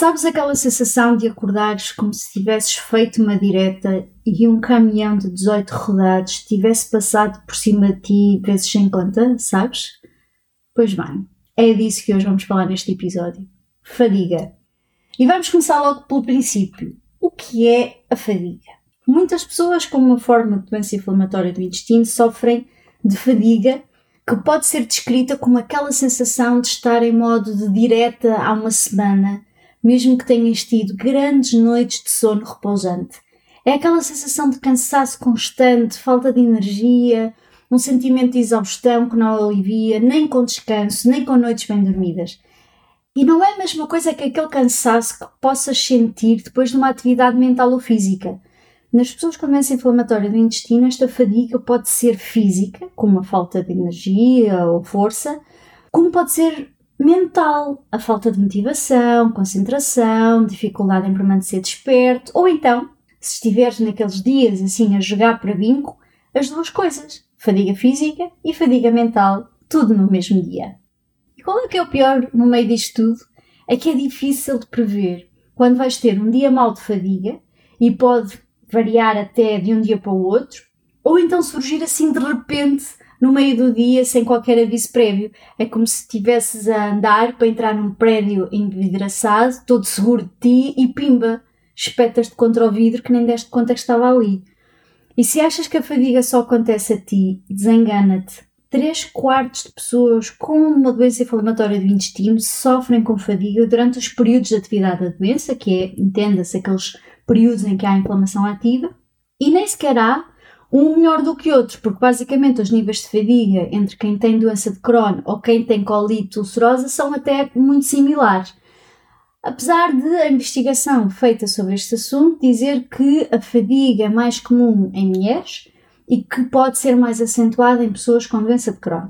Sabes aquela sensação de acordares como se tivesses feito uma direta e um caminhão de 18 rodados tivesse passado por cima de ti vezes sem conta, sabes? Pois bem, é disso que hoje vamos falar neste episódio. Fadiga. E vamos começar logo pelo princípio. O que é a fadiga? Muitas pessoas com uma forma de doença inflamatória do intestino sofrem de fadiga, que pode ser descrita como aquela sensação de estar em modo de direta há uma semana mesmo que tenhas tido grandes noites de sono repousante. É aquela sensação de cansaço constante, falta de energia, um sentimento de exaustão que não alivia, nem com descanso, nem com noites bem dormidas. E não é a mesma coisa que aquele cansaço que possas sentir depois de uma atividade mental ou física. Nas pessoas com doença inflamatória do intestino, esta fadiga pode ser física, como uma falta de energia ou força, como pode ser mental, a falta de motivação, concentração, dificuldade em permanecer desperto, ou então, se estiveres naqueles dias assim a jogar para vinco, as duas coisas, fadiga física e fadiga mental, tudo no mesmo dia. E qual é que é o pior no meio disto tudo? É que é difícil de prever quando vais ter um dia mal de fadiga e pode variar até de um dia para o outro, ou então surgir assim de repente no meio do dia sem qualquer aviso prévio. É como se estivesses a andar para entrar num prédio envidraçado, todo seguro de ti e pimba, espetas-te contra o vidro que nem deste conta que estava ali. E se achas que a fadiga só acontece a ti, desengana-te. Três quartos de pessoas com uma doença inflamatória do intestino sofrem com fadiga durante os períodos de atividade da doença, que é, entenda-se, aqueles períodos em que há inflamação ativa, e nem sequer há um melhor do que outro, porque basicamente os níveis de fadiga entre quem tem doença de Crohn ou quem tem colite ulcerosa são até muito similares. Apesar de a investigação feita sobre este assunto dizer que a fadiga é mais comum em mulheres e que pode ser mais acentuada em pessoas com doença de Crohn.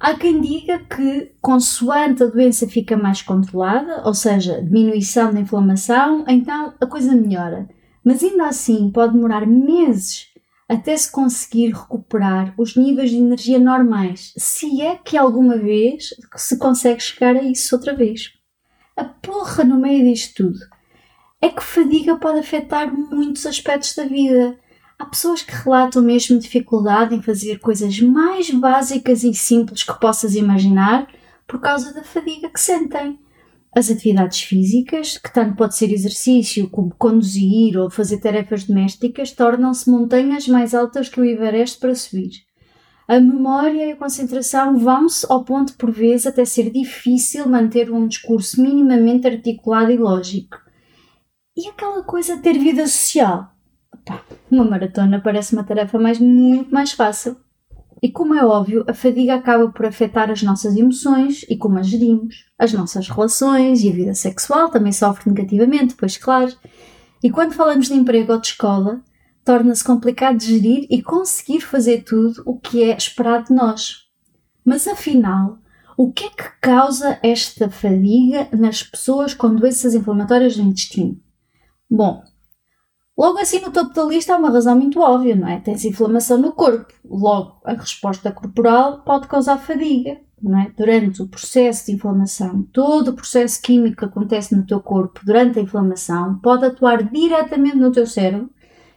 Há quem diga que, consoante a doença fica mais controlada, ou seja, diminuição da inflamação, então a coisa melhora. Mas ainda assim pode demorar meses até se conseguir recuperar os níveis de energia normais, se é que alguma vez se consegue chegar a isso outra vez. A porra no meio disto tudo é que fadiga pode afetar muitos aspectos da vida. Há pessoas que relatam mesmo dificuldade em fazer coisas mais básicas e simples que possas imaginar por causa da fadiga que sentem as atividades físicas, que tanto pode ser exercício como conduzir ou fazer tarefas domésticas, tornam-se montanhas mais altas que o Everest para subir. A memória e a concentração vão-se ao ponto, por vezes, até ser difícil manter um discurso minimamente articulado e lógico. E aquela coisa de ter vida social? uma maratona parece uma tarefa mais, muito mais fácil. E como é óbvio, a fadiga acaba por afetar as nossas emoções e como as gerimos. As nossas relações e a vida sexual também sofre negativamente, pois claro. E quando falamos de emprego ou de escola, torna-se complicado gerir e conseguir fazer tudo o que é esperado de nós. Mas afinal, o que é que causa esta fadiga nas pessoas com doenças inflamatórias do intestino? Bom, Logo assim no topo da lista há uma razão muito óbvia, não é? Tens inflamação no corpo. Logo, a resposta corporal pode causar fadiga, não é? Durante o processo de inflamação, todo o processo químico que acontece no teu corpo durante a inflamação pode atuar diretamente no teu cérebro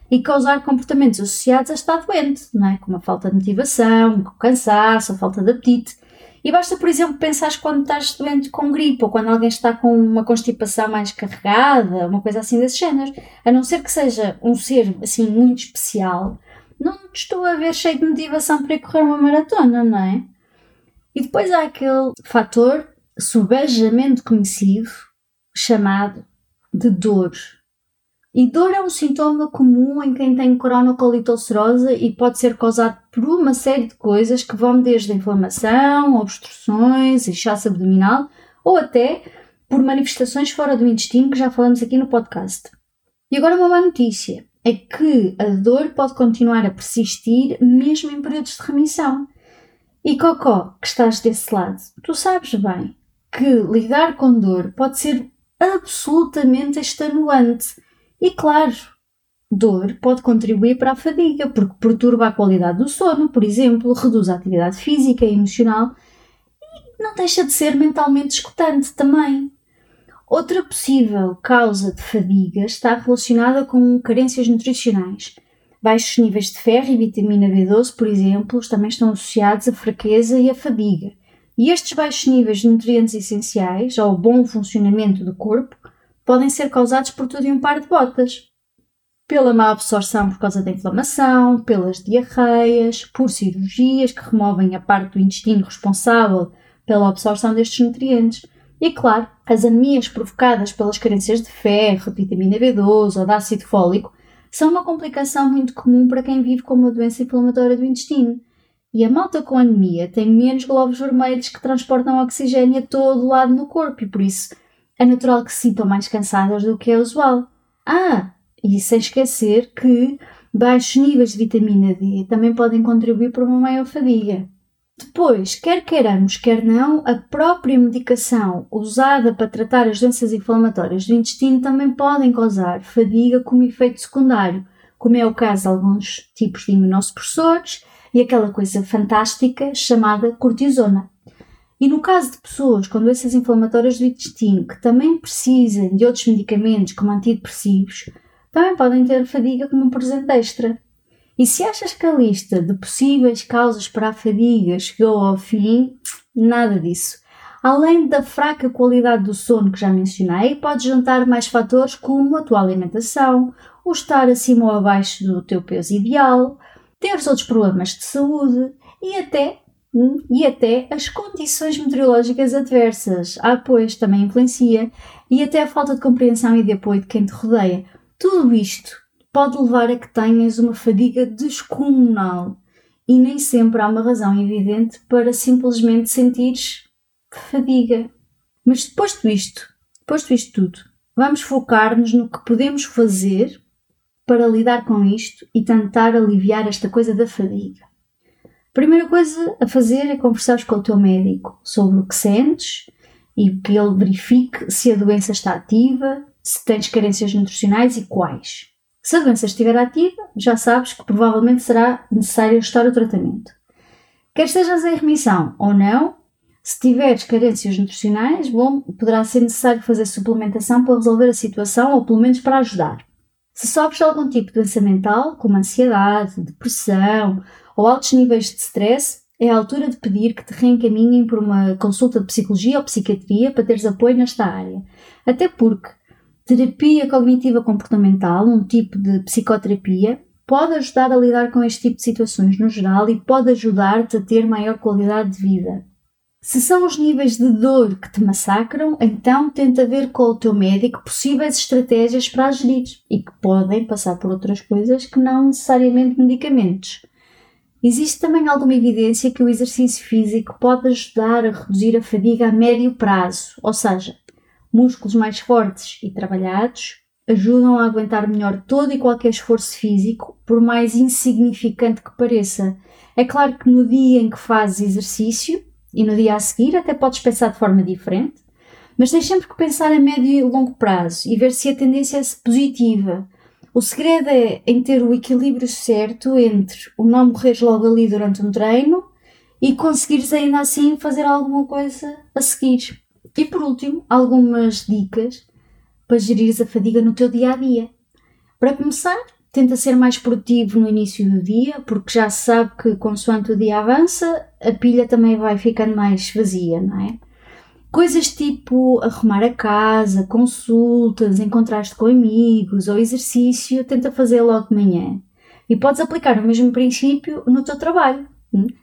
e causar comportamentos associados a estar doente, não é? Como a falta de motivação, o cansaço, a falta de apetite. E basta, por exemplo, pensar quando estás doente com gripe ou quando alguém está com uma constipação mais carregada, uma coisa assim desse género. A não ser que seja um ser assim muito especial, não estou a ver cheio de motivação para ir correr uma maratona, não é? E depois há aquele fator subejamente conhecido chamado de dor. E dor é um sintoma comum em quem tem coronocolite ulcerosa e pode ser causado por uma série de coisas que vão desde inflamação, obstruções, inchaço abdominal ou até por manifestações fora do intestino que já falamos aqui no podcast. E agora uma má notícia é que a dor pode continuar a persistir mesmo em períodos de remissão. E Cocó, que estás desse lado, tu sabes bem que lidar com dor pode ser absolutamente extenuante. E claro, dor pode contribuir para a fadiga, porque perturba a qualidade do sono, por exemplo, reduz a atividade física e emocional e não deixa de ser mentalmente escutante também. Outra possível causa de fadiga está relacionada com carências nutricionais. Baixos níveis de ferro e vitamina B12, por exemplo, também estão associados à fraqueza e à fadiga. E estes baixos níveis de nutrientes essenciais ao bom funcionamento do corpo podem ser causados por tudo em um par de botas. Pela má absorção por causa da inflamação, pelas diarreias, por cirurgias que removem a parte do intestino responsável pela absorção destes nutrientes. E, claro, as anemias provocadas pelas carências de ferro, vitamina B12 ou de ácido fólico são uma complicação muito comum para quem vive com uma doença inflamatória do intestino. E a malta com anemia tem menos glóbulos vermelhos que transportam oxigênio a todo lado no corpo e por isso é natural que se sintam mais cansadas do que é usual. Ah, e sem esquecer que baixos níveis de vitamina D também podem contribuir para uma maior fadiga. Depois, quer queiramos, quer não, a própria medicação usada para tratar as doenças inflamatórias do intestino também podem causar fadiga como efeito secundário, como é o caso de alguns tipos de imunossupressores e aquela coisa fantástica chamada cortisona. E no caso de pessoas com doenças inflamatórias do intestino que também precisem de outros medicamentos como antidepressivos, também podem ter fadiga como um presente extra. E se achas que a lista de possíveis causas para a fadiga chegou ao fim, nada disso. Além da fraca qualidade do sono que já mencionei, podes juntar mais fatores como a tua alimentação, o estar acima ou abaixo do teu peso ideal, teres outros problemas de saúde e até e até as condições meteorológicas adversas. Ah, pois, também influencia. E até a falta de compreensão e de apoio de quem te rodeia. Tudo isto pode levar a que tenhas uma fadiga descomunal e nem sempre há uma razão evidente para simplesmente sentires fadiga. Mas depois de isto, de isto tudo, vamos focar-nos no que podemos fazer para lidar com isto e tentar aliviar esta coisa da fadiga. Primeira coisa a fazer é conversar com o teu médico sobre o que sentes e que ele verifique se a doença está ativa, se tens carências nutricionais e quais. Se a doença estiver ativa, já sabes que provavelmente será necessário ajustar o tratamento. Quer estejas em remissão ou não, se tiveres carências nutricionais, bom, poderá ser necessário fazer suplementação para resolver a situação ou pelo menos para ajudar. Se sofres algum tipo de doença mental, como ansiedade, depressão ou altos níveis de stress, é a altura de pedir que te reencaminhem por uma consulta de psicologia ou psiquiatria para teres apoio nesta área. Até porque Terapia cognitiva comportamental, um tipo de psicoterapia, pode ajudar a lidar com este tipo de situações no geral e pode ajudar-te a ter maior qualidade de vida. Se são os níveis de dor que te massacram, então tenta ver com o teu médico possíveis estratégias para agir e que podem passar por outras coisas que não necessariamente medicamentos. Existe também alguma evidência que o exercício físico pode ajudar a reduzir a fadiga a médio prazo, ou seja, músculos mais fortes e trabalhados ajudam a aguentar melhor todo e qualquer esforço físico, por mais insignificante que pareça. É claro que no dia em que fazes exercício e no dia a seguir até podes pensar de forma diferente, mas tens sempre que pensar a médio e longo prazo e ver se a tendência é positiva. O segredo é em ter o equilíbrio certo entre o não morreres logo ali durante um treino e conseguires ainda assim fazer alguma coisa a seguir. E por último, algumas dicas para gerir a fadiga no teu dia a dia. Para começar, tenta ser mais produtivo no início do dia, porque já se sabe que consoante o dia avança, a pilha também vai ficando mais vazia, não é? Coisas tipo arrumar a casa, consultas, encontrar-te com amigos ou exercício, tenta fazer logo de manhã. E podes aplicar o mesmo princípio no teu trabalho.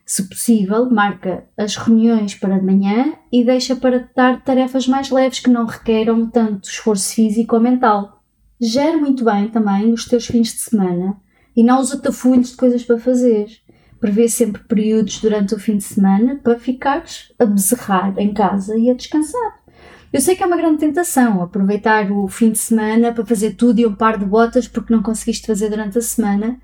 Se possível, marca as reuniões para de manhã e deixa para dar tarefas mais leves que não requeram tanto esforço físico ou mental. Gera muito bem também os teus fins de semana e não os atafolhos de coisas para fazer. Prevê sempre períodos durante o fim de semana para ficares a bezerrar em casa e a descansar. Eu sei que é uma grande tentação aproveitar o fim de semana para fazer tudo e um par de botas porque não conseguiste fazer durante a semana,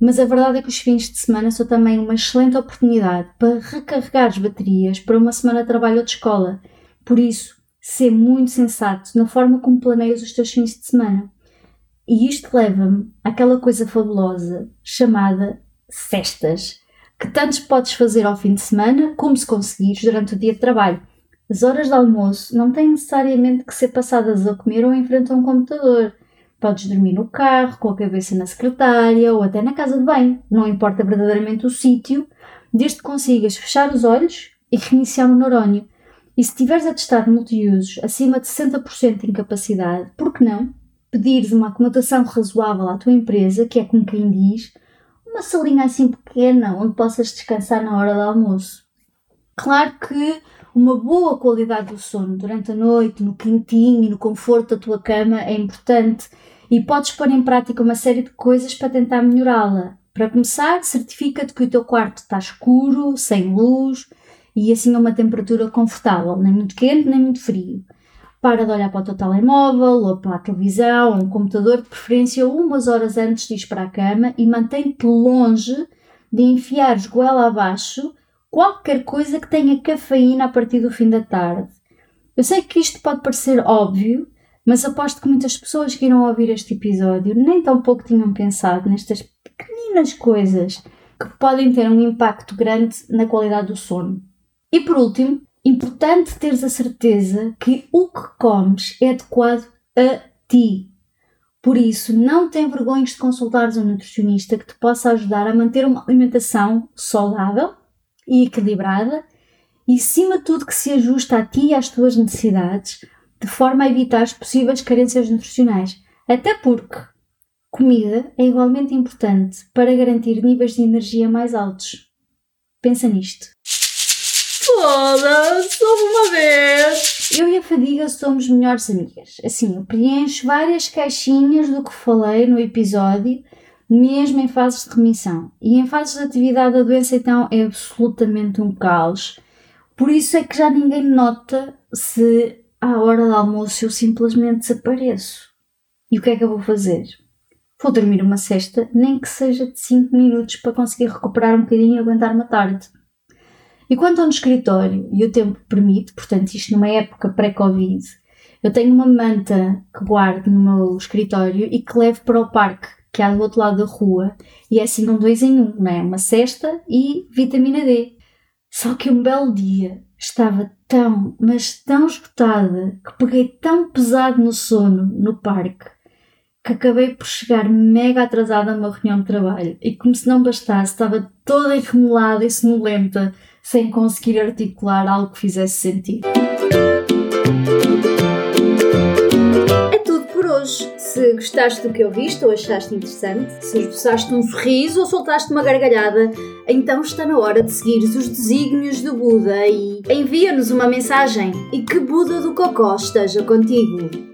mas a verdade é que os fins de semana são também uma excelente oportunidade para recarregar as baterias para uma semana de trabalho ou de escola. Por isso, ser muito sensato na forma como planeias os teus fins de semana. E isto leva-me àquela coisa fabulosa chamada festas, que tanto podes fazer ao fim de semana como se conseguires durante o dia de trabalho. As horas de almoço não têm necessariamente que ser passadas a comer ou em frente a um computador. Podes dormir no carro, com a cabeça na secretária ou até na casa de banho. Não importa verdadeiramente o sítio, desde que consigas fechar os olhos e reiniciar o neurónio. E se tiveres a testar multiusos acima de 60% de incapacidade, por que não pedires uma acomodação razoável à tua empresa, que é como quem diz, uma salinha assim pequena onde possas descansar na hora do almoço? Claro que uma boa qualidade do sono durante a noite, no quentinho e no conforto da tua cama é importante e podes pôr em prática uma série de coisas para tentar melhorá-la. Para começar, certifica-te que o teu quarto está escuro, sem luz e assim a uma temperatura confortável, nem muito quente nem muito frio. Para de olhar para o teu telemóvel ou para a televisão um computador, de preferência umas horas antes de ir para a cama e mantém-te longe de enfiares goela abaixo qualquer coisa que tenha cafeína a partir do fim da tarde. Eu sei que isto pode parecer óbvio, mas aposto que muitas pessoas que irão ouvir este episódio nem tão pouco tinham pensado nestas pequeninas coisas que podem ter um impacto grande na qualidade do sono. E por último, importante teres a certeza que o que comes é adequado a ti. Por isso, não tem vergonha de consultares um nutricionista que te possa ajudar a manter uma alimentação saudável e equilibrada e, acima de tudo, que se ajusta a ti e às tuas necessidades, de forma a evitar as possíveis carências nutricionais. Até porque comida é igualmente importante para garantir níveis de energia mais altos. Pensa nisto. Foda-se, uma vez! Eu e a Fadiga somos melhores amigas. Assim, eu preencho várias caixinhas do que falei no episódio mesmo em fases de remissão. E em fases de atividade a doença então é absolutamente um caos. Por isso é que já ninguém nota se à hora do almoço eu simplesmente desapareço. E o que é que eu vou fazer? Vou dormir uma cesta, nem que seja de 5 minutos para conseguir recuperar um bocadinho e aguentar uma tarde. E quanto ao no escritório, e o tempo permite, portanto isto numa época pré-Covid, eu tenho uma manta que guardo no meu escritório e que levo para o parque que há do outro lado da rua, e é assim um dois em um, não é? Uma cesta e vitamina D. Só que um belo dia estava tão, mas tão esgotada, que peguei tão pesado no sono no parque, que acabei por chegar mega atrasada numa reunião de trabalho e como se não bastasse, estava toda enremolada e sonolenta, sem conseguir articular algo que fizesse sentido. Se gostaste do que ouviste ou achaste interessante, se esboçaste um sorriso ou soltaste uma gargalhada, então está na hora de seguires os desígnios do Buda e envia-nos uma mensagem e que Buda do Cocó esteja contigo.